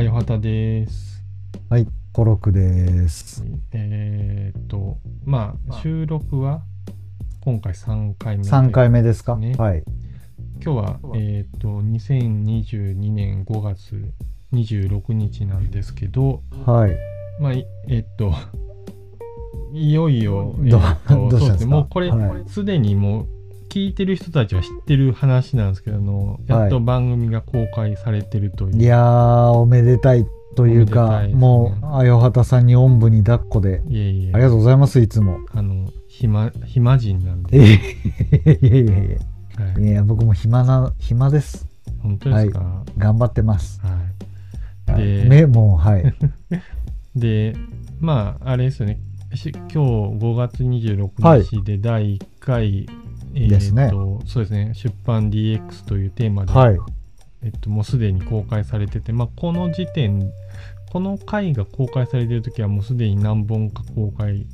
あよはたです。はい、コロクです。えーっと、まあ、収録は今回3回目で。3回目ですか、ねはい。今日は、えーっと、2022年5月26日なんですけど、はい。まあ、いえーっと、いよいよ、えどーっとどうしたんですか？そうですね、もうこれ、はいすでにもう、聞いてる人たちは知ってる話なんですけどあの、やっと番組が公開されてるという。いやー、おめでたいというか、ねもう、あよはたさんにおんぶに抱っこで、いえいえ。ありがとうございます、いつも。あの、暇、暇人なんで。いやいやいやいやいはいやいや、僕も暇な、暇です。本当ですか、は頑張ってます。い、はいで目もう、はい。で、まあ、あれですよね。し今日5月はい26日で第1回、えですねーとそうですね、出版 DX というテーマで、はい。えっと、もうすでに公開されてて、まあ、この時点、この回が公開されてる時はもうすでに何本か公開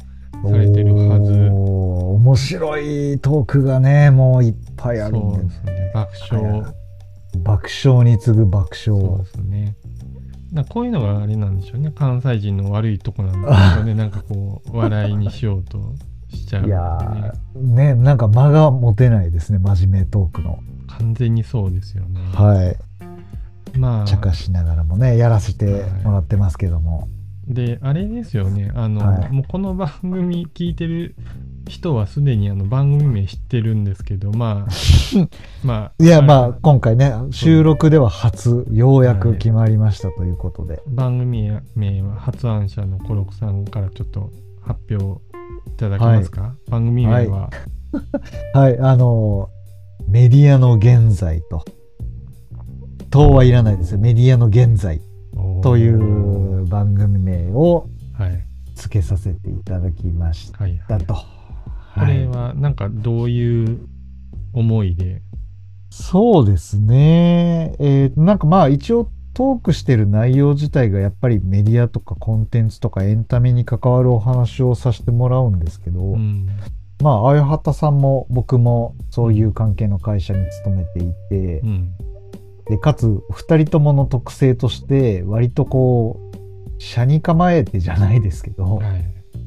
されてるはず。面白いトークがね、もういっぱいあるんでそうですね。爆笑。爆笑に次ぐ爆そう笑で。すね。なこういうのがあれなんでしょうね。関西人の悪いとこなんでしょうね。なんかこう、笑いにしようとしちゃう、いやー、ね、なんか間が持てないですね、真面目トークの。完全にそうですよね。はい。まあ、茶化しながらもね、やらせてもらってますけども。で、あれですよね。あの、はいもうこの番組聞いてる人はすでにあの番組名知ってるんですけど、まあ、まあ、いや、あまあ、今回ね、収録では初、ようやく決まりましたということで。番組名は発案者のコロクさんからちょっと発表いただけますか、番組名は、はい、あの、メディアの現在と。とはいらないですよ。メディアの現在という番組名をはい。付けさせていただきましはいはい。たと。これはなんかどういう思いで、そうですね。えーなんかまあ一応トークしてる内容自体がやっぱりメディアとかコンテンツとかエンタメに関わるお話をさせてもらうんですけど、うん、まあ、あやはたさんも僕もそういう関係の会社に勤めていてう、ん、で、かつ二人ともの特性として割とこう、社に構えてじゃないですけど、はい、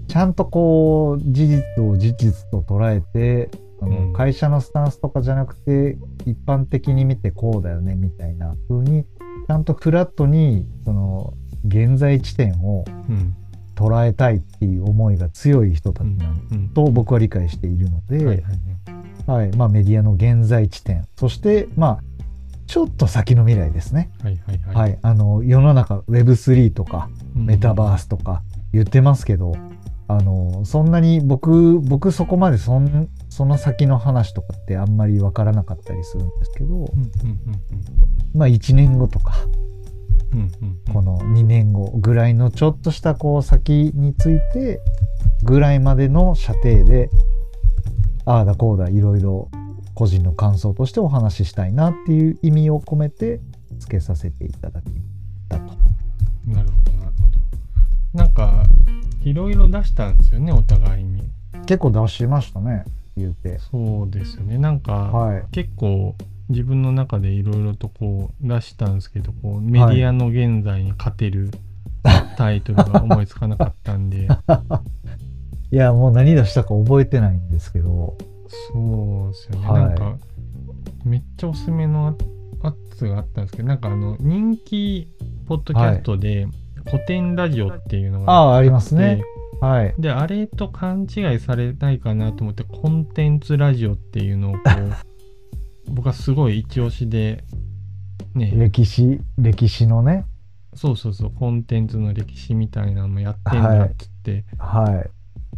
ちゃんとこう、事実を事実と捉えて、あのうん。会社のスタンスとかじゃなくて、一般的に見てこうだよね、みたいな風に、ちゃんとフラットに、その、現在地点をうん、捉えたいっていう思いが強い人たちなんうん、と僕は理解しているので、はいまあメディアの現在地点、そして、まあ、ちょっと先の未来ですね。はいはいはい。はい、あの、世の中 Web3 とか、うん。メタバースとか言ってますけど、あの、そんなに僕、僕そこまでそん、その先の話とかってあんまりわからなかったりするんですけど、うんうんまあ1年後とか、うんうんうんうんこの2年後ぐらいのちょっとしたこう先について、ぐらいまでの射程で、ああだこうだいろいろ個人の感想としてお話ししたいなっていう意味を込めて付けさせていただきたと。なるほどなるほど。なんかいろいろ出したんですよねお互いに。結構出しましたね、言うて。そうですよね。なんか、はい。結構自分の中でいろいろとこう出したんですけどこうメディアの現在に勝てるタイトルが思いつかなかったんで いや、もう何出したか覚えてないんですけど、そうですよね、はいなんかめっちゃおすすめのやつがあったんですけどなんかあの人気ポッドキャストで古典ラジオっていうのがああ、ありますね。はい。であれと勘違いされないかなと思ってコンテンツラジオっていうのをこう 僕はすごい一押しでね歴史、歴史のね。そうそうそうコンテンツの歴史みたいなのもやってんだっつって、は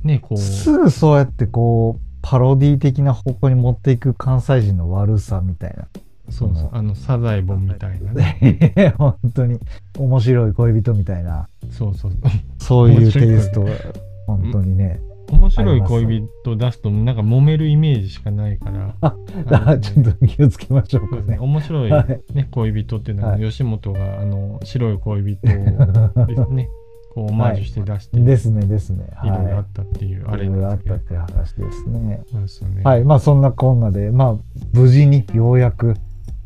い。ねこうすぐそうやってこう、パロディ的な方向に持っていく関西人の悪さみたいな。そうそうあのサザエボンみたいなね 本当に面白い恋人みたいな、そうそうそういうテイストが、本当にね。面白い恋人出すとなんか揉めるイメージしかないからああのあちょっと気をつけましょうかねね。面白い、はいね、恋人っていうのは、はい吉本があの白い恋人をですね こうオマージュして出して、ですね、ですね。いろいろあはったっていう、い。あれいろいろあったっていう話ですね。ね。はい。まあそんなこんなで、まあ無事にようやく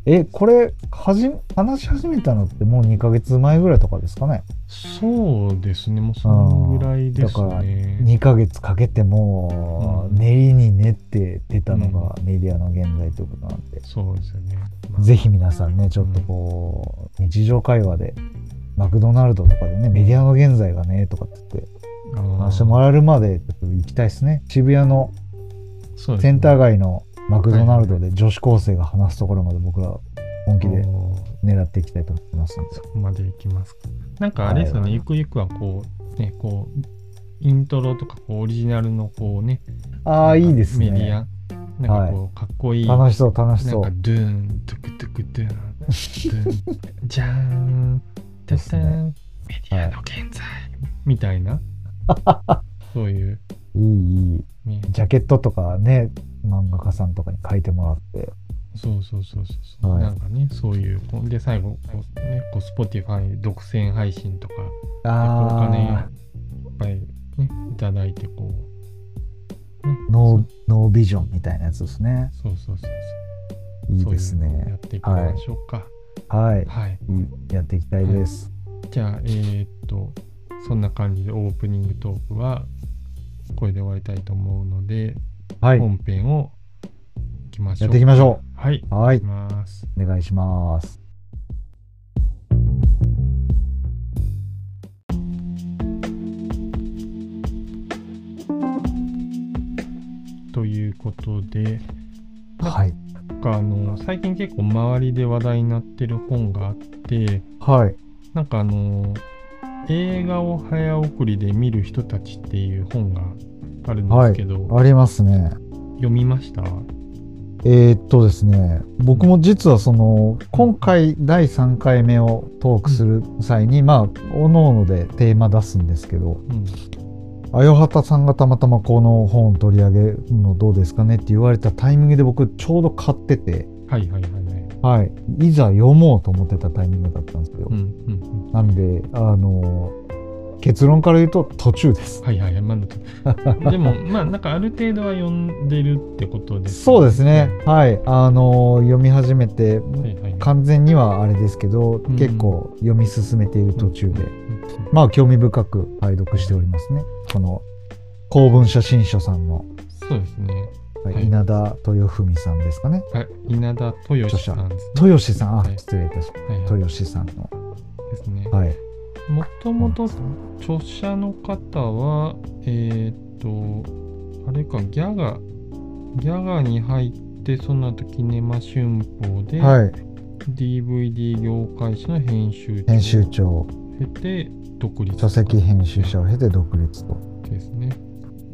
え、これ、はじ、話し始めたのってもう2ヶ月前ぐらいとかですかね。そうですね。もうそのぐらいですだからね2ヶ月かけてもう、うん。練りに練って出たのがメディアの現在ということなんで、そうですよね、まあ。ぜひ皆さんね、ちょっとこう、日常会話で、マクドナルドとかでね、メディアの現在がね、とかって言って、話してもらえるまで、ちょっと行きたいですね。渋谷のセンター街のマクドナルドで女子高生が話すところまで僕ら本気で狙っていきたいと思いますそ。こまで行きますか。なんかあれですよね、はいゆくゆくはこう、ね、こう、イントロとかこうオリジナルのこうね、ああ、いいですメディね。ア、なんかこう、かっこいい、楽しそう、楽しそう。なんか。ドゥーン、トゥクトゥクドゥーン、ドゥ ーン、じゃーん、タですね。タン、メディアの現在、みたいな、そういう、いい、いい。ね、ジャケットとかね、漫画家さんとかに書いてもらって。そうそうそうそうそう、はいなんかね、そういう、で、最後、こうね、こう、Spotify 独占配信とか、でこうお金いっあぱいね、いただいて、こう、ねあ、ノー、ノービジョンみたいなやつですね。そうそうそうそう。いいですそういうのをやねっ。ていきましょうか。はい。はい。いいやっていきたいです。じゃあ、えーっと、そんな感じでオープニングトークはこれで終わりたいと思うので、はい。本編をいきましょう。やっていきましょう。はい。う。はい。お願いします。ということで、はい。かあの最近結構周りで話題になってる本があって、はい。なんかあの映画を早送りで見る人たちっていう本があるんですけど、ありますね。読みました？えーっとですね、僕も実はその、今回第3回目をトークする際に、まあ、おのおのでテーマ出すんですけど、うん。あよはたさんがたまたまこの本を取り上げるのどうですかねって言われたタイミングで僕ちょうど買ってて、はいはいはいはい。はい。いざ読もうと思ってたタイミングだったんですよ。うんうんうん。なんで、あの、結論から言うと途中です。はいはいはい。まだ でも、まあ、なんかある程度は読んでるってことですそうですね。はい。あの、読み始めて、はいはいはい。完全にはあれですけど、ん結構読み進めている途中で、うんまあ興味深く拝読しておりますね。この公文写真書さんの、そうですね。稲田豊文さんですかね。はい。稲田豊さんね。豊志さん、あ、はい失礼いたしまはいはいす。豊志さんの。ですね。はい。もともと著者の方は、えーっと、あれか、ギャガ、ギャガに入って、その後、キネマ春報で、はい。DVD 業界誌の編集長編集長、を経て、独立書籍編集者を経て独立と。ですね。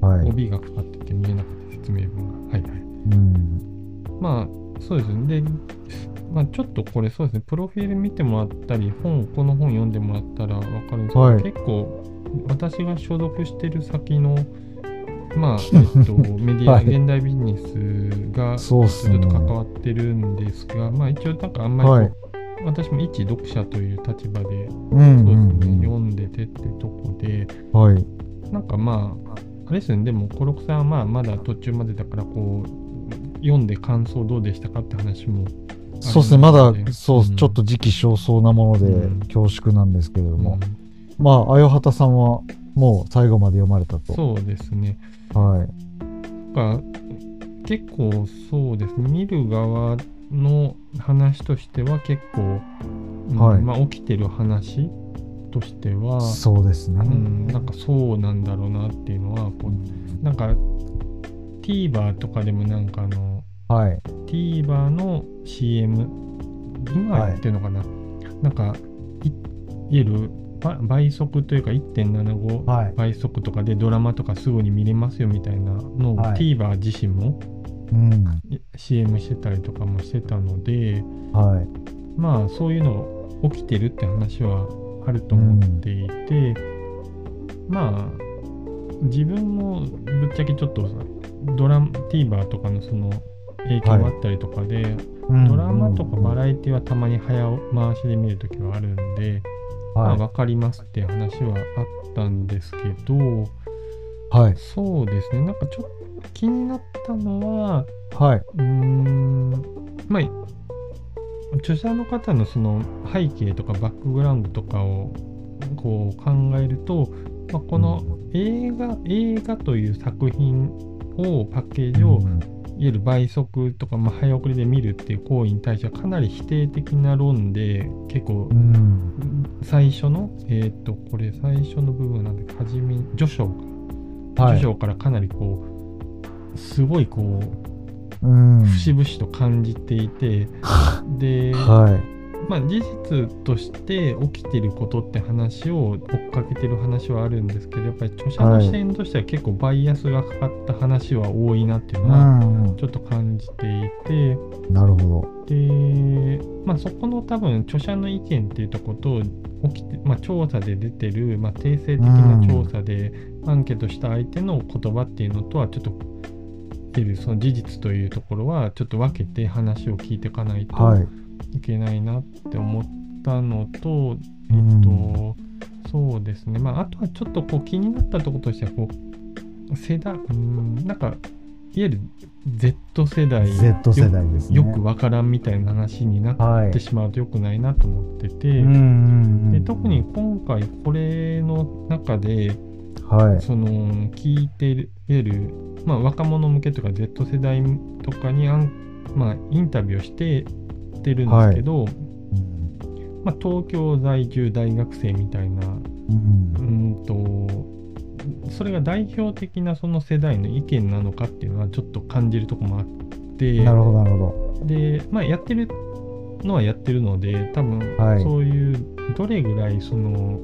はい。帯がかかってて見えなかった説明文が。はいはい。うん。まあ、そうですね。で、まあ、ちょっとこれそうですね、プロフィール見てもらったり、本、この本読んでもらったらわかるんですけど、はい。結構、私が所属してる先の、まあ、えっと、メディア、はい。現代ビジネスが、そうっと関わってるんですが、まあ、一応、なんかあんまりはい。私も一読者という立場で、うんそうですね、うん読んでてってとこで、うん。はい。なんかまあ、あれですよね、でも、コロクさんはまあ、まだ途中までだから、こう、読んで感想どうでしたかって話もそうですね。まだ、そう、うんちょっと時期尚早なものでうん恐縮なんですけれども。うんまあ、あよはたさんはもう最後まで読まれたと。そうですね。はい。なんか結構そうですね。見る側の話としては結構、うんはいまあ、起きてる話としては、そうですね。うん、なんかそうなんだろうなっていうのはこうなんか TVer とかでもなんかあのはい。TVer の CM 今やってるのかな、なんかいいわゆる？ば倍速というか1.75はい。倍速とかでドラマとかすぐに見れますよみたいなのをはい TVer 自身もうん。い CM してたりとかもしてたのではい。まあそういうの起きてるって話はあると思っていて、まあ自分もぶっちゃけちょっとドラマ TVer とかのその影響があったりとかで、ドラマとかバラエティはたまに早回しで見るときはあるんで、まあはい。分かりますっていう話はあったんですけど、はい。そうですね、なんかちょっと気になったのは、はい。うーん、まあ、著者の方のその背景とかバックグラウンドとかをこう考えると、まあ、この映画映画という作品をパッケージを、うんいわゆる倍速とか、まあ、早送りで見るっていう行為に対してはかなり否定的な論で結構うん。最初のえっ、とこれ最初の部分なんではじめ序章か。はい。序章からかなりこうすごいこううん。節々と感じていて、で、はいまあ、事実として起きてることって話を追っかけてる話はあるんですけどやっぱり著者の視点としては結構バイアスがかかった話は多いなっていううのはん。ちょっと感じていて。なるほで、まあ、そこの多分著者の意見っていうとこと起きて、まあ、調査で出てる、まあ、定性的な調査でアンケートした相手の言葉っていうのとはちょっと出るその事実というところはちょっと分けて話を聞いていかないとどはいいけないなって思ったのと、えうん。っとそうですね。まああとはちょっとこう気になったところとしてはこう世代うんなんかいわゆる Z 世代 Z 世代ですね。よくわからんみたいな話になはい。ってしまうと良くないなと思ってて、うんうんうんで特に今回これの中ではい。その聞いてるいわゆる、まあ、若者向けとか Z 世代とかにあん、まあ、インタビューをしてってるんですけど、うんまあ、東京在住大学生みたいなうん。うんとそれが代表的なその世代の意見なのかっていうのはちょっと感じるとこもあってなるほどなるほで、まあ、やってるのはやってるので多分はい。そういうどれぐらいその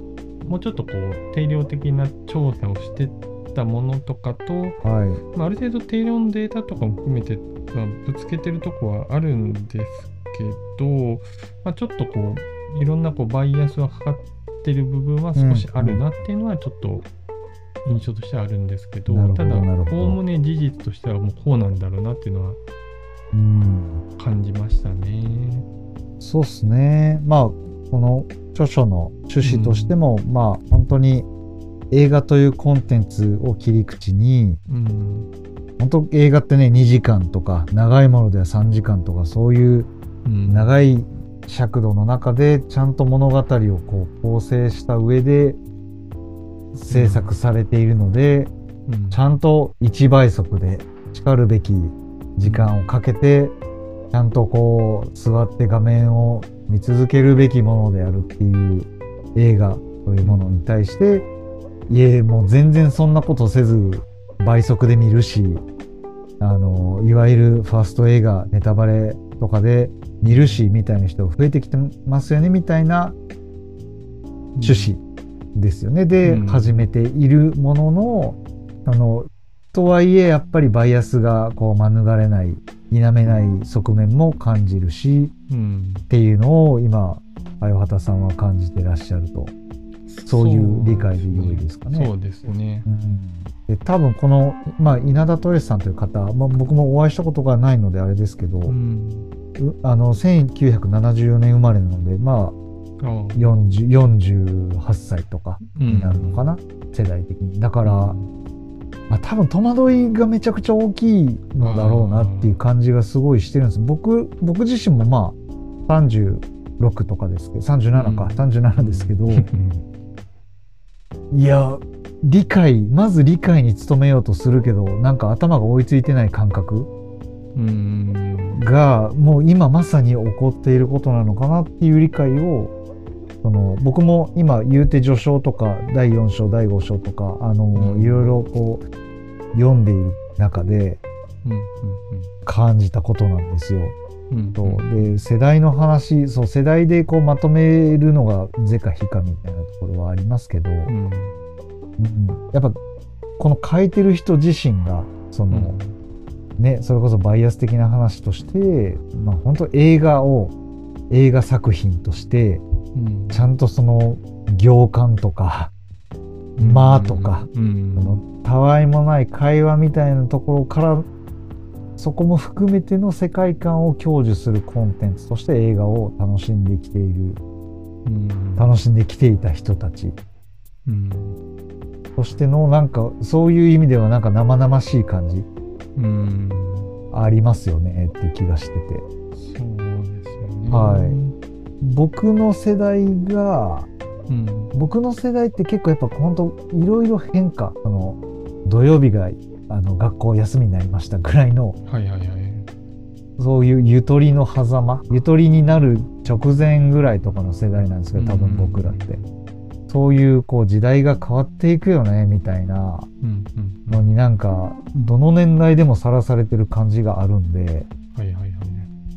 もうちょっとこう定量的な調査をしてたものとかと、どはい。まあ、ある程度定量のデータとかも含めて、まあ、ぶつけてるとこはあるんですけど、まあ、ちょっとこういろんなこうバイアスがかかってる部分は少しあるなっていうのはちょっと印象としてはあるんですけど、なるほどただおおむね事実としてはもうこうなんだろうなっていうのはうん感じましたね。そうですね。まあ、この著書の趣旨としても、まあ、本当に映画というコンテンツを切り口に、うん本当映画ってね、2時間とか、長いものでは3時間とか、そういううん長い尺度の中で、ちゃんと物語をこう構成した上で制作されているので、うん。ちゃんと1倍速で叱るべき時間をかけて、ちゃんとこう座って画面を見続けるべきものであるっていう映画というものに対して、いえ、もう全然そんなことせず倍速で見るし、あの、いわゆるファースト映画ネタバレとかで見るしみたいな人増えてきてますよねみたいな趣旨ですよね。で、うん始めているものの、あの、とはいえ、やっぱりバイアスがこう免れない、否めない側面も感じるし、うんっていうのを今、あよはたさんは感じてらっしゃると。そういう理解で良いですかねそうですね。うんで多分この、まあ、稲田トレスさんという方、まあ、僕もお会いしたことがないのであれですけど、うんうあの1974年生まれなので、まあ、あ40 48歳とかになるのかな、世代的に。だから、まあ、多分戸惑いがめちゃくちゃ大きいのだろうなっていう感じがすごいしてるんです。僕、僕自身もまあ36とかですけど、37か、うん。37ですけど、うん。いや、理解、まず理解に努めようとするけど、なんか頭が追いついてない感覚。うんが、もう今まさに起こっていることなのかなっていう理解を、その僕も今言うて序章とか第4章第5章とかあの、うん。いろいろこう読んでいる中でうん感じたことなんですよ。うんうん。で世代の話そう世代でこうまとめるのが是か非かみたいなところはありますけど、うん。うん。やっぱこの書いてる人自身がその、ねそれこそバイアス的な話として、まあ、本当映画を映画作品としてうん。ちゃんとその行間とか、間とか、うん。そのたわいもない会話みたいなところからそこも含めての世界観を享受するコンテンツとして映画を楽しんできているうん。楽しんできていた人たち。うん。としてのなんかそういう意味ではなんか生々しい感じうんありますよねって気がしてて。そうですよね。はい僕の世代がうん。僕の世代って結構やっぱ本当いろいろ変化その土曜日があの学校休みになりましたぐらいのはいはいはい。そういうゆとりの狭間ゆとりになる直前ぐらいとかの世代なんですけど多分僕らって、そういうこう時代が変わっていくよねみたいな。のになんかどの年代でもさらされてる感じがあるんで、はいはいはい。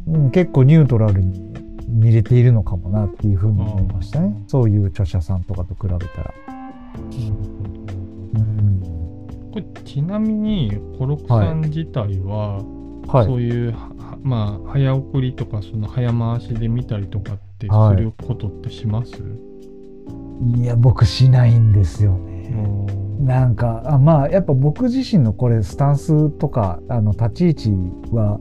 うん、結構ニュートラルに見れているのかもなっていうふうに思いましたねそういう著者さんとかと比べたら。うんこれちなみにコロクさん自体は、はいそういうははまあ早送りとかその早回しで見たりとかってはいすることってします、いや僕しないんですよね。うん。なんかあまあやっぱ僕自身のこれスタンスとかあの立ち位置は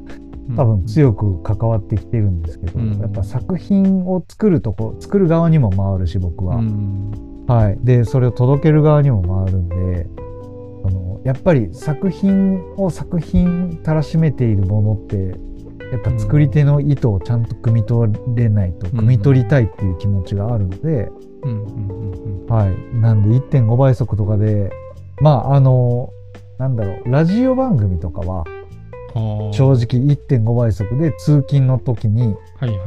多分強く関わってきてるんですけど、うん。やっぱ作品を作るとこ作る側にも回るし僕は、うん。はい、でそれを届ける側にも回るんであのやっぱり作品を作品たらしめているものってやっぱ作り手の意図をちゃんと汲み取れないと、ん。汲み取りたいっていう気持ちがあるので、はい、なんで1.5倍速とかでまああのなんだろうラジオ番組とかはうん正直1.5倍速で通勤の時に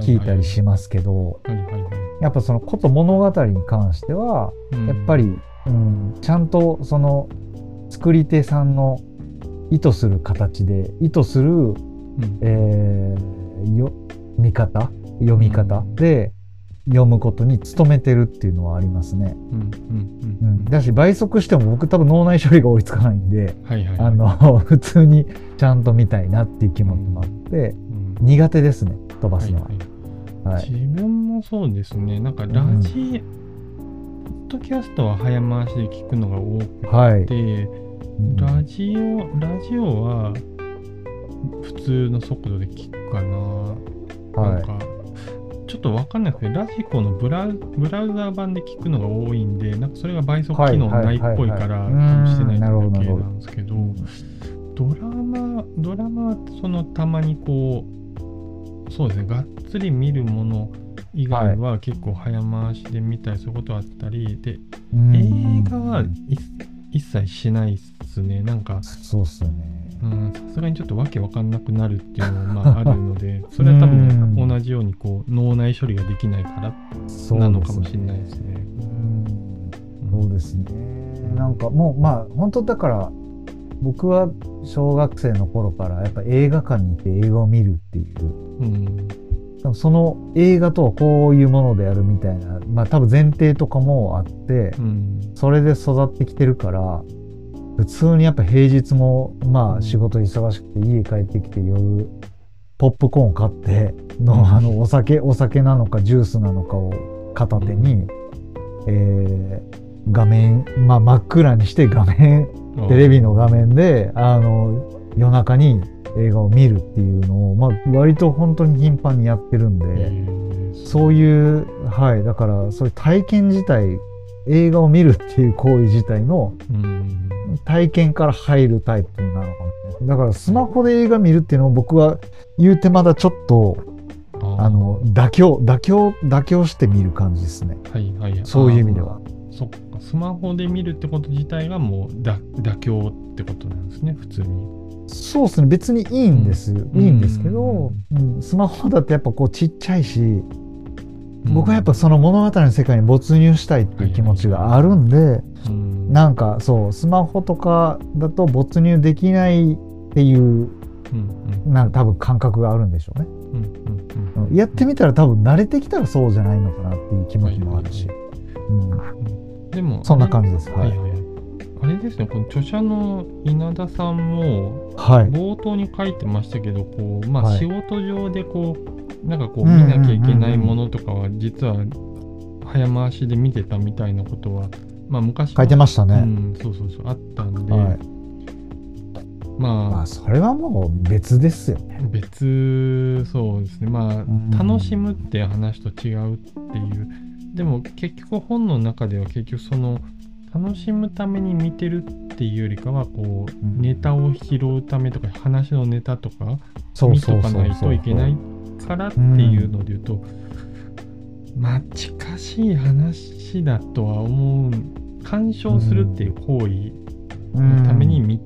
聞いたりしますけど、やっぱそのこと物語に関してはうん。やっぱり、うん、ちゃんとその作り手さんの意図する形で意図する、うん。えーよ見方読み方で読むことに努めてるっていうのはありますね。うんうんう、ん、だし倍速しても僕多分脳内処理が追いつかないんで、あの 普通にちゃんと見たいなっていう気持ちもあってうん。苦手ですね飛ばすのは。自分もそうですね。なんかラジ、ポッドキャストは早回しで聞くのが多くて、はい。うん。ラジオラジオは普通の速度で聞くかな、はいなんかちょっとわかんないですけどラジコのブラウブラウザー版で聞くのが多いんでなんかそれが倍速機能ないっぽいからしてないだけなんですけどドラマドラマはそのたまにこうそうですねがっつり見るもの以外は結構早回しで見たりすることあったりでうん。映画はい一切しないっすね。なんかそうっすよね。うんさすがにちょっとわけわかんなくなるっていうのもまああるので それは多うん分同じようにこう脳内処理ができないからそうなのかもしれないですね。うん。そうですね。なんかもうまあ本当だから僕は小学生の頃からやっぱ映画館に行って映画を見るっていう。うん。その映画とはこういうものであるみたいなまあ多分前提とかもあってうん。それで育ってきてるから普通にやっぱ平日もまあ仕事忙しくて家帰ってきて夜ポップコーン買ってのあのお酒お酒なのかジュースなのかを片手に、えー画面、まあ、真っ暗にして画面テレビの画面であの夜中に映画を見るっていうのを、まあ、割と本当に頻繁にやってるんで、そうういうはいだからそういう体験自体映画を見るっていう行為自体のん体験から入るタイプなのかもだからスマホで映画見るっていうのを僕は言うてまだちょっとあの妥協妥協妥協して見る感じですね。はいはいそういう意味では。そっか。スマホで見るってこと自体がもうだ妥協ってことなんですね普通に。そうですね。別にいいんです、うん。いいんですけど、うん。スマホだってやっぱこうちっちゃいし僕はやっぱその物語の世界に没入したいっていう気持ちがあるんで、うん。なんかそうスマホとかだと没入できないっていうなんか多分感覚があるんでしょうね、うんやってみたら多分慣れてきたらそうじゃないのかなっていう気持ちもあるし、うん、でもそんな感じです。はい。あれですねこの著者の稲田さんもはい。冒頭に書いてましたけどこうまあはい。仕事上でこうなんかこううん見なきゃいけないものとかは実は早回しで見てたみたいなことはまあ昔書いてましたね、うんそうそうそうあったんで、はい。まあ、まあそれはもう別ですよね。別そうですね。まん。あ楽しむっていう話と違うっていう。でも結局本の中では結局その楽しむために見てるっていうよりかはこう、ん。ネタを拾うためとか話のネタとかそう見とかないといけないっからっていうので言うと、まあ近しい話だとは思う干渉するっていう行為のために見,、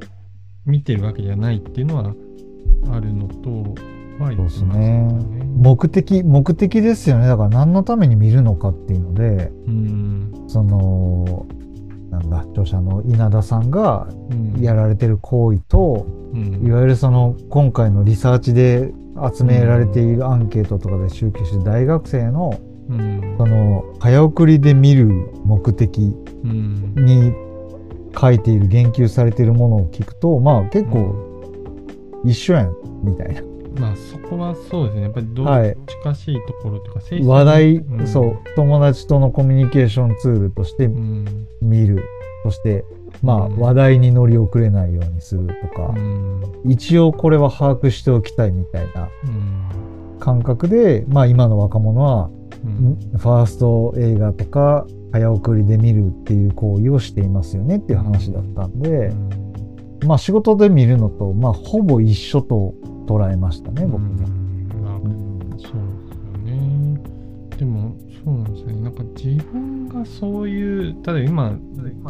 見てるわけじゃないっていうのはあるのとはいそうですね。目的目的ですよね。だから何のために見るのかっていうので、うん、そのなんだ著者の稲田さんがやられてる行為と、うん、いわゆるその今回のリサーチで集められているアンケートとかで集計して大学生の、うん、その早送りで見る目的に書いている言及されているものを聞くとまあ結構一緒やんみたいな。まあそこはそうですね。やっぱりどう近しいところというか、はい、話題、うん、そう友達とのコミュニケーションツールとして見る、うん、そしてまあ、話題に乗り遅れないようにするとか、うん、一応これは把握しておきたいみたいな感覚で、まあ今の若者は、ファースト映画とか早送りで見るっていう行為をしていますよねっていう話だったんで、まあ仕事で見るのと、まあほぼ一緒と捉えましたね、僕も。そうですよね。でも、そうなんですね。なんか自分がそういう、ただ今、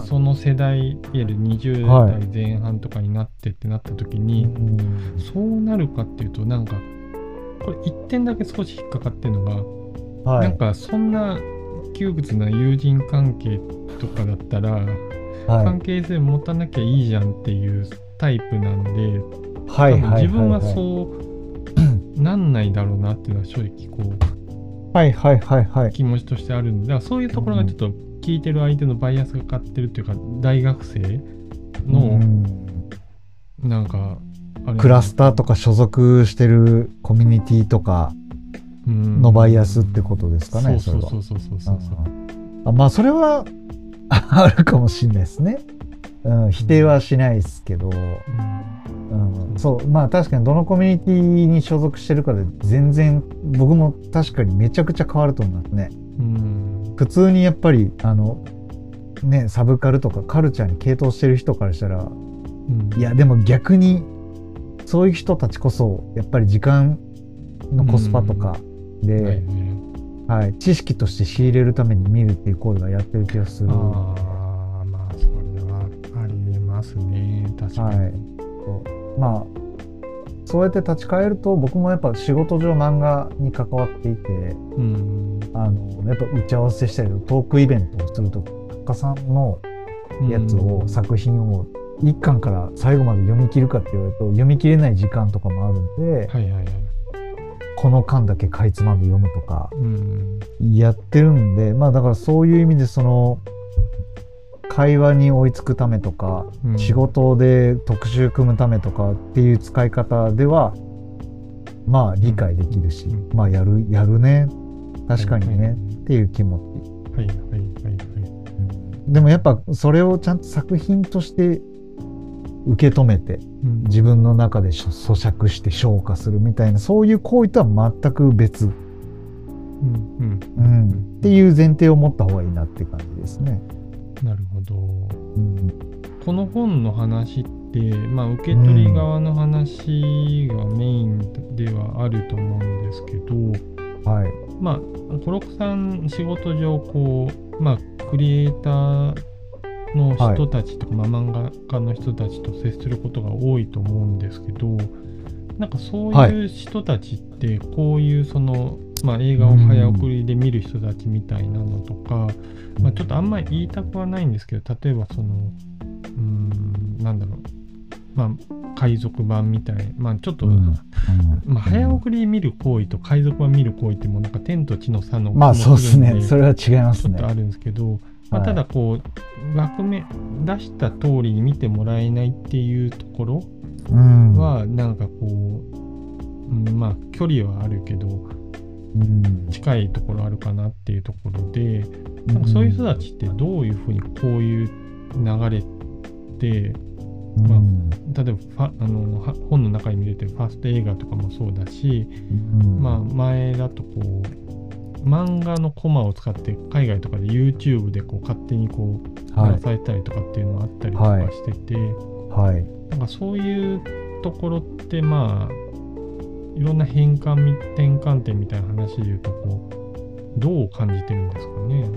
その世代、いわゆる20代前半とかになってってなった時に、はい、そうなるかっていうと、なんか、これ一点だけ少し引っかかってるのが、はい、なんかそんな窮屈な友人関係とかだったら、はい、関係性持たなきゃいいじゃんっていうタイプなんで、はい、自分はそうなんないだろうなっていうのは正直こう、はいはいはいはい、気持ちとしてあるんでだからそういうところがちょっと聞いてる相手のバイアスがかかってるっていうか大学生の、なんかクラスターとか所属してるコミュニティとかのバイアスってことですかね、そうそうそうそうそう。そうあまあそれは あるかもしれないですね、うん、否定はしないですけど、うん。うん、そうまあ確かにどのコミュニティに所属してるかで全然僕も確かにめちゃくちゃ変わると思いますね。うん、普通にやっぱりあのねサブカルとかカルチャーに傾倒してる人からしたら、うん、いやでも逆にそういう人たちこそやっぱり時間のコスパとかで、うん。はい、はい、知識として仕入れるために見るっていう行為はやってる気がする。あまあそれはありますね。確かに。はい。まあそうやって立ち返ると僕もやっぱ仕事上漫画に関わっていて、うん、あのやっぱ打ち合わせしたりトークイベントをすると作家さんのやつを、うん、作品を1巻から最後まで読み切るかって言われると読み切れない時間とかもあるんで、はいはいはい、この巻だけかいつまんで読むとかやってるんで、まあだからそういう意味でその会話に追いつくためとか、うん、仕事で特集組むためとかっていう使い方ではまあ理解できるし、うん、まあやるやるね。確かにね、はいはい、っていう気持ち。はいはいはいはい、でもやっぱそれをちゃんと作品として受け止めて、うん、自分の中で咀嚼して消化するみたいなそういう行為とは全く別、うん。うん。うん、っていう前提を持った方がいいなって感じですね。なるほど、うん、この本の話って、まあ、受け取り側の話がメインではあると思うんですけど、はい、まあコロクさん仕事上こう、まあ、クリエイターの人たちとか、はい、まあ、漫画家の人たちと接することが多いと思うんですけどなんかそういう人たちってこういうその、まあ、映画を早送りで見る人たちみたいなのとか、まあ、ちょっとあんまり言いたくはないんですけど例えばそのうんなんだろう。まあ海賊版みたい。まあちょっと、うん、まあ、早送り見る行為と海賊版見る行為ってもうなんか天と地の差のまあそうですね。それは違いますね。ちょっとあるんですけど、まあ、ただこう枠目出した通りに見てもらえないっていうところはなんかこう、うん、まあ距離はあるけど近いところあるかなっていうところで、なんかそういう人たちってどういうふうにこういう流れで、まあ、例えばあの本の中に見れてるファースト映画とかもそうだし、まあ、前だとこう漫画のコマを使って海外とかで YouTube でこう勝手にこう話されたりとかっていうのがあったりとかしてて、はい、はい、なんかそういうところってまあいろんな変換み転換点みたいな話で言うとこうどう感じてるんですかね。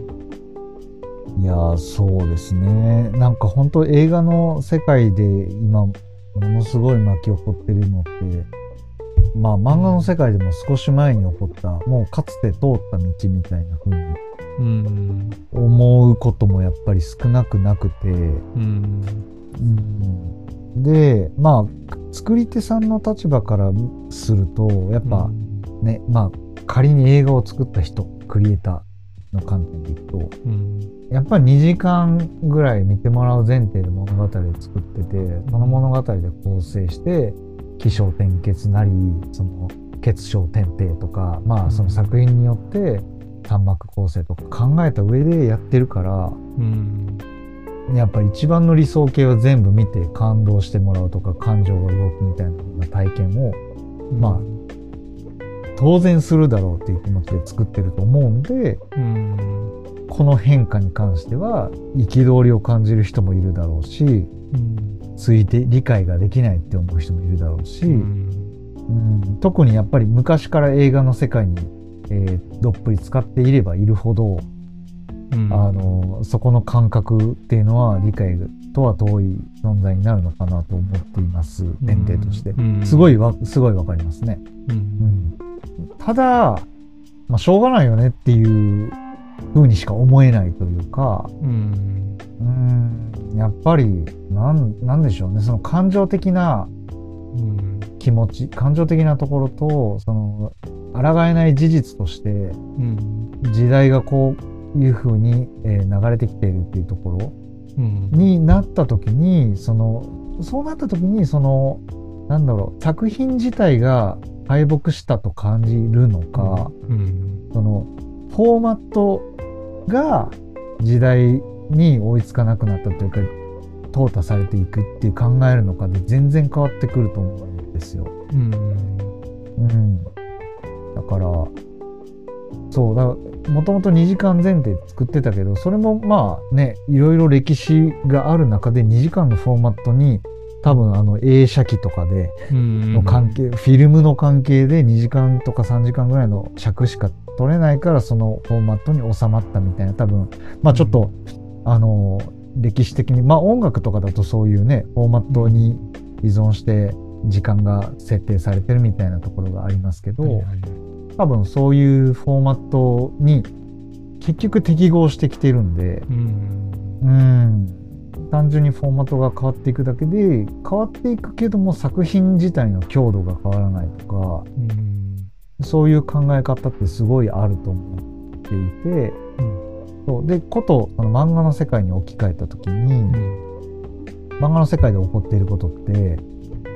いやーそうですね。なんか本当映画の世界で今ものすごい巻き起こってるのってまあ漫画の世界でも少し前に起こったもうかつて通った道みたいな風にうん。思うこともやっぱり少なくなくて、うん。うん、でまあ作り手さんの立場からするとやっぱね、まあ仮に映画を作った人クリエイターの観点でいくとうん。やっぱり2時間ぐらい見てもらう前提で物語を作っててその物語で構成して起承転結なりその結晶点々とかまあその作品によって端幕構成とか考えた上でやってるからうんやっぱり一番の理想形は全部見て感動してもらうとか感情が動くみたいな体験をまあ当然するだろうっていう気持ちで作ってると思うんでうん。この変化に関しては憤りを感じる人もいるだろうしうん。ついて理解ができないって思う人もいるだろうし、ううんん。特にやっぱり昔から映画の世界に、えーどっぷり使っていればいるほど、うん。あのそこの感覚っていうのは理解とは遠い存在になるのかなと思っています。前提として、うん。すごいわすごいわかりますね。ううん。ん、ただ、まあ、しょうがないよねっていう風にしか思えないというか、うん。うん、やっぱり、なん、なんでしょうね。その感情的なうん。気持ち、感情的なところと、その、抗えない事実として、うん。時代がこういう風に、えー流れてきているっていうところうん。になった時に、その、そうなった時に、その、なんだろう、作品自体が敗北したと感じるのか、うん。そのフォーマットが時代に追いつかなくなったというか淘汰されていくっていう考えるのかで全然変わってくると思うんですよ。うん。うん、だからそうだもともと2時間前提で作ってたけどそれもまあねいろいろ歴史がある中で2時間のフォーマットに多分あの映写機とかでうん。の関係、フィルムの関係で2時間とか3時間ぐらいの尺しか取れないからそのフォーマットに収まったみたいな。多分まあちょっと、あの歴史的にまあ音楽とかだとそういうねフォーマットに依存して時間が設定されてるみたいなところがありますけど、はいはい多分そういうフォーマットに結局適合してきてるんでうん。単純にフォーマットが変わっていくだけで変わっていくけども作品自体の強度が変わらないとかうんそういう考え方ってすごいあると思っていて、そう。でことその漫画の世界に置き換えた時に、うん漫画の世界で起こっていることって、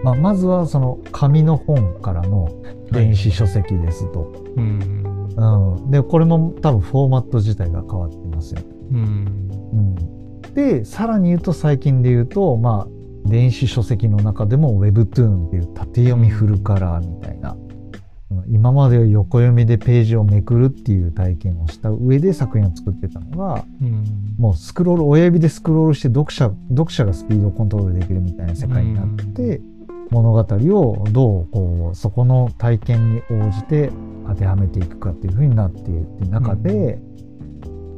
まあ、まずはその紙の本からの電子書籍ですと。うん。うん、でこれも多分フォーマット自体が変わってますよ。うん。うん、でさらに言うと最近で言うとまあ電子書籍の中でも Webtoon っていう縦読みフルカラーみたいな、うん。今まで横読みでページをめくるっていう体験をした上で作品を作ってたのがうん。もうスクロール親指でスクロールして読者読者がスピードをコントロールできるみたいな世界になって、物語をどうこうそこの体験に応じて当てはめていくかっていう風になっているっていう中で、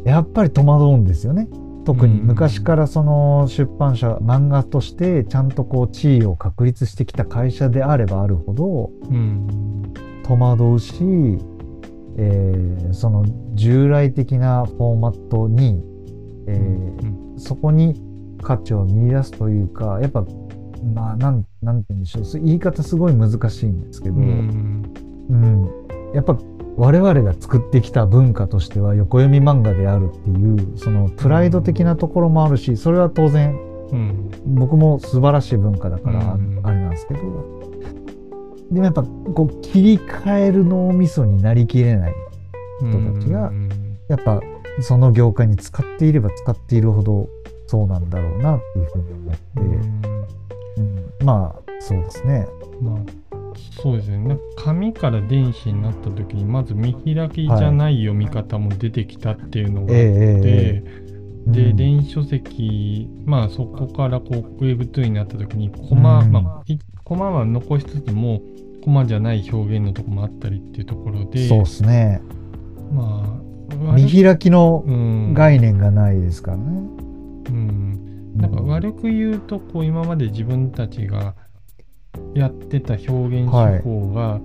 やっぱり戸惑うんですよね。特に昔からその出版社漫画としてちゃんとこう地位を確立してきた会社であればあるほどうん。戸惑うし、えーその従来的なフォーマットに、えーそこに価値を見出すというかやっぱまあなんなんて言うんでしょう。言い方すごい難しいんですけど、ううん。んやっぱ我々が作ってきた文化としては横読み漫画であるっていうそのプライド的なところもあるしそれは当然うん。僕も素晴らしい文化だからあれなんですけど、でもやっぱこう切り替える脳みそになりきれない人たちがうん。やっぱその業界に使っていれば使っているほどそうなんだろうなっていうふうに思って、うん。まあそうですね。まあそうですね。紙から電子になった時にまず見開きじゃない読み方も出てきたっていうのがあって、ええで、うん。電子書籍まあそこからこう Webtoon になった時にコマ、うん。まあいコマは残しつつもコマじゃない表現のとこもあったりっていうところでそうですね。まあ見開きのうん。概念がないですからね。うん、なんか悪く言うとこう今まで自分たちがやってた表現手法が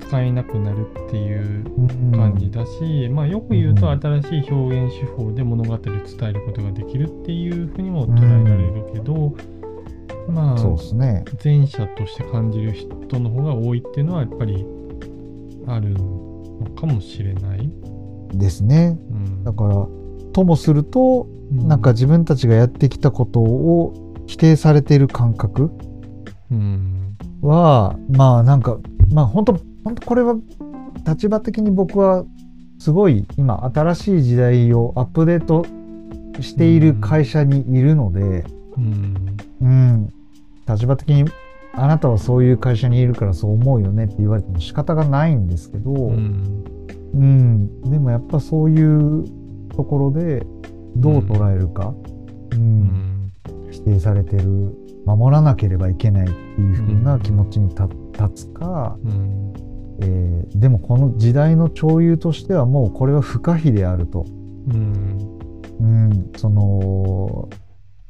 使えなくなるっていううん感じだし、まあよく言うとうん新しい表現手法で物語を伝えることができるっていうふうにも捉えられるけど、まあそうですね。前者として感じる人の方が多いっていうのはやっぱりあるのかもしれない。ですね。うん、だから、ともすると、うん。なんか自分たちがやってきたことを否定されている感覚うん。は、まあなんか、まあ本当本当これは立場的に僕はすごい今新しい時代をアップデートしている会社にいるので、うん。うん、立場的にあなたはそういう会社にいるからそう思うよねって言われても仕方がないんですけど、ううんん。でもやっぱそういうところでどう捉えるか、うん。うん。否定されてる守らなければいけないっていう風な気持ちに立立つか、うん。えーでもこの時代の潮流としてはもうこれは不可避であると、うん。うん、その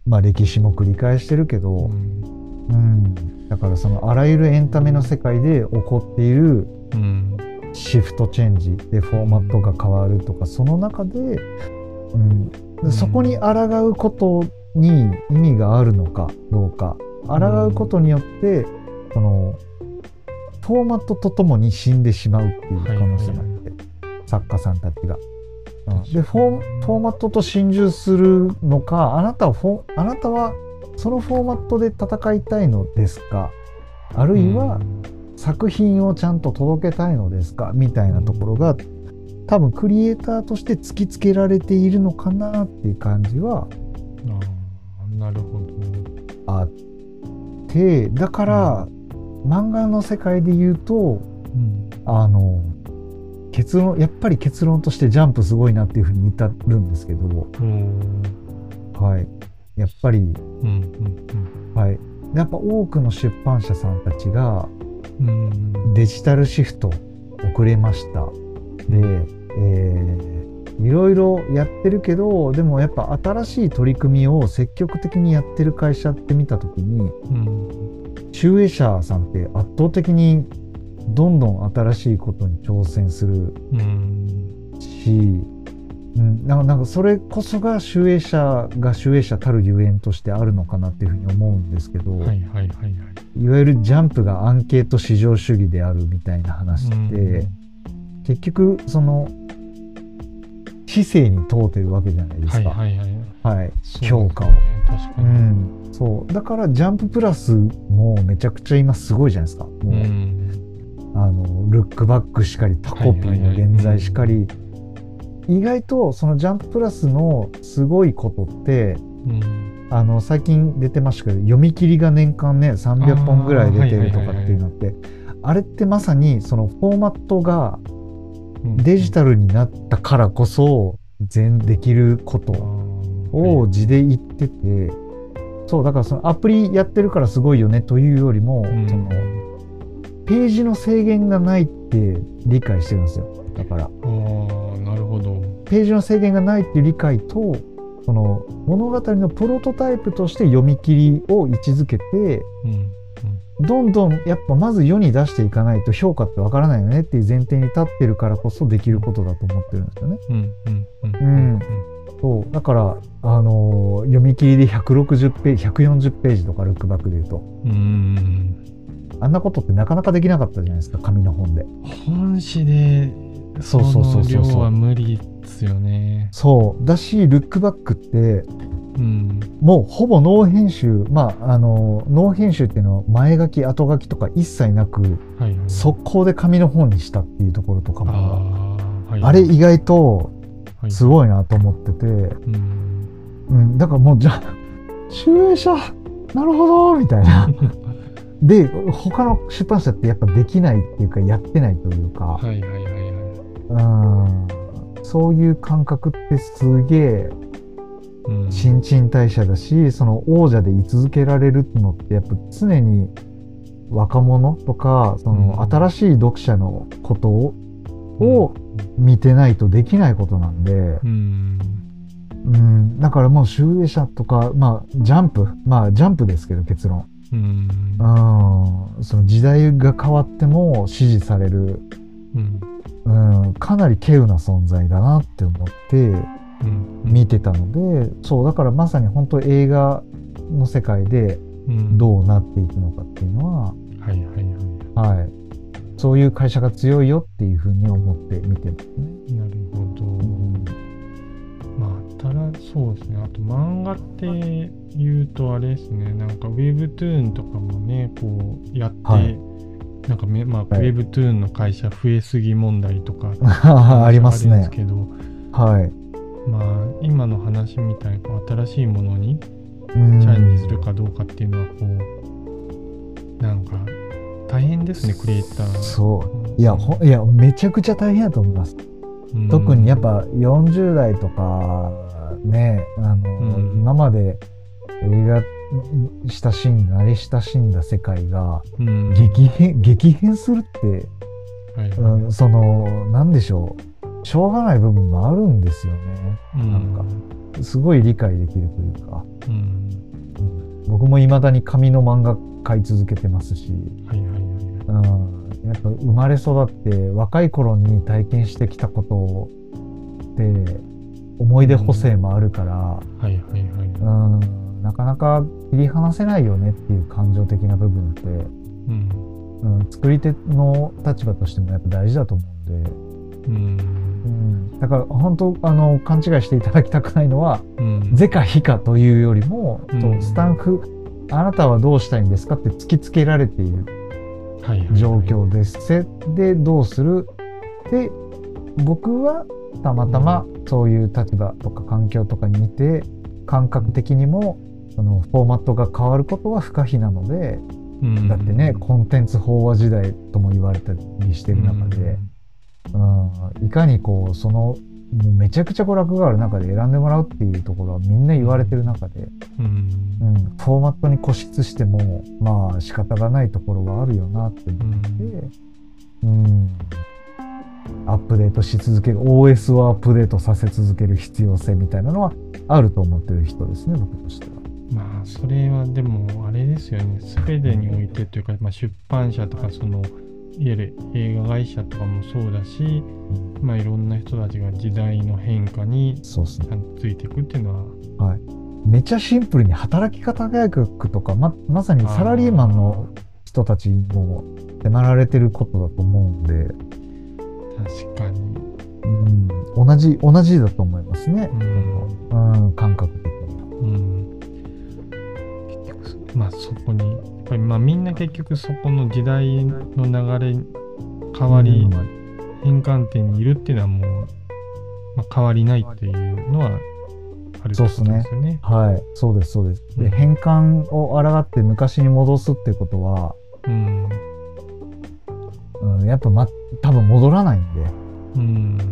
まあ歴史も繰り返してるけど、うん。うん、だからそのあらゆるエンタメの世界で起こっているうんシフトチェンジでフォーマットが変わるとかその中で、うん、でそこに抗うことに意味があるのかどうか抗うことによってそのフォーマットとともに死んでしまうっていう可能性があって、作家さんたちが。うん。でフォーマットと心中するのかあなたはフォあなたはそのフォーマットで戦いたいのですか？あるいは、作品をちゃんと届けたいのですか？みたいなところが多分クリエイターとして突きつけられているのかなっていう感じはああなるほど。あってだから、漫画の世界で言うとうん。あの結論やっぱり結論としてジャンプすごいなっていうふうに至るんですけど、おー。はい、やっぱり、うん。はい、やっぱ多くの出版社さんたちがうんうんデジタルシフト遅れました。で、えーいろいろやってるけどでもやっぱ新しい取り組みを積極的にやってる会社って見た時にうん集英社さんって圧倒的にどんどん新しいことに挑戦するうんし、うん、なんかなんかそれこそが集英社が集英社たるゆえんとしてあるのかなっていうふうに思うんですけど、はいはいはいはい。いわゆるジャンプがアンケート至上主義であるみたいな話って、結局その市政に問うてるわけじゃないですか。はいはいはい。評価を。確かうに。ん、そうだからジャンププラスもめちゃくちゃ今すごいじゃないですか。もううんあのルックバックしかりタコピーの現在しかり、意外とそのジャンププラスのすごいことってうんあの最近出てましたけど読み切りが年間ね300本ぐらい出てるとかっていうのってあれってまさにそのフォーマットがうんデジタルになったからこそ全できることを字で言ってて、そうだからそのアプリやってるからすごいよねというよりも、うん。そのページの制限がないって理解してるんですよ。だから。ああなるほど。ページの制限がないっていう理解とその物語のプロトタイプとして読み切りを位置づけてうんどんどんやっぱまず世に出していかないと評価ってわからないよねっていう前提に立ってるからこそできることだと思ってるんですよね。うんうんうんうん。そう。だから、あのー読み切りで160ページ140ページとかルックバックで言うとうん。あんなことってなかなかできなかったじゃないですか紙の本で。本誌でそうそうそうそうそう。は無理ですよね。そう。だしルックバックってうん。もうほぼノー編集。まああのーノー編集っていうのは前書き後書きとか一切なくはいはい。速攻で紙の本にしたっていうところとかあもーはいあれ意外とすい。ごいなと思ってて、うん。うん、だからもうじゃあ集英社なるほどみたいな。で他の出版社ってやっぱできないっていうかやってないというか、はいはいはいはい。うん。そういう感覚ってすげえうん。新陳代謝だしその王者で居続けられるのってやっぱ常に若者とかそのうん。新しい読者のことをを見てないとできないことなんで、うん。うん、だからもう集英社とか、まあ、ジャンプ、まあ、ジャンプですけど、結論。うん。うん、その時代が変わっても支持される、うんうん、かなり稀有な存在だなって思ってうん。見てたので、そう、だからまさに本当映画の世界でうん。どうなっていくのかっていうのは、はいはいはいはい、そういう会社が強いよっていうふうに思って見てますね。なるほど、うん。まあただそうですね。あと漫画って言うとあれですね。なんか Webtoon とかもねこうやって、はいなんかめまあ、はい Webtoon の会社増えすぎ問題とか ありますね。けどはい。まあ今の話みたいに新しいものにチチャレンジするかどうかっていうのはこうなんか大変ですねクリエイターそう。いや、ほいや、めちゃくちゃ大変だと思います。うん特にやっぱ40代とかねあの、うん今まで映画に親しんだ慣れ親しんだ世界がうん。激変激変するって、はいはい。うん、そのなんでしょう。しょうがない部分もあるんですよね。うん。なんか。すごい理解できるというか、うん。うん僕も未だに紙の漫画買い続けてますし、はいはいはいうん、やっぱ生まれ育って若い頃に体験してきたことって思い出補正もあるから、はいはいはい。うん、なかなか切り離せないよねっていう感情的な部分って、うん。うん、作り手の立場としてもやっぱ大事だと思うんで、うん。うん、だから本当あの勘違いしていただきたくないのはうん。是か非かというよりも、うん。とスタッフあなたはどうしたいんですかって突きつけられているはいはいはい。状況です。せでどうする？で僕はたまたまそういう立場とか環境とかにいて感覚的にもそのフォーマットが変わることは不可避なのでうん。だってねコンテンツ飽和時代とも言われたりしてる中で、うん、いかにこうそのもうめちゃくちゃ娯楽がある中で選んでもらうっていうところはみんな言われてる中で、うん。うん、フォーマットに固執してもまあ仕方がないところはあるよなって思って、うん、アップデートし続ける OS をアップデートさせ続ける必要性みたいなのはあると思ってる人ですね僕としては。まあそれはでもあれですよね。全てにおいてというか、まあ、出版社とかそのいわゆる映画会社とかもそうだし、まあ、いろんな人たちが時代の変化にちゃんとついていくっていうのは。はい、めちゃシンプルに働き方改革とかままさにサラリーマンの人たちも迫られてることだと思うんで、確かに、うん、同じ同じだと思いますね、うん。うん、感覚的には。うん、まあそこにやっぱりまあみんな結局そこの時代の流れ変わり、変換点にいるっていうのはもう、まあ、変わりないっていうのはあるってことですよね。はい、そうです、そうです。で、うん。変換を抗って昔に戻すってことは、うん。うん、やっぱ、ま、多分戻らないんで、うん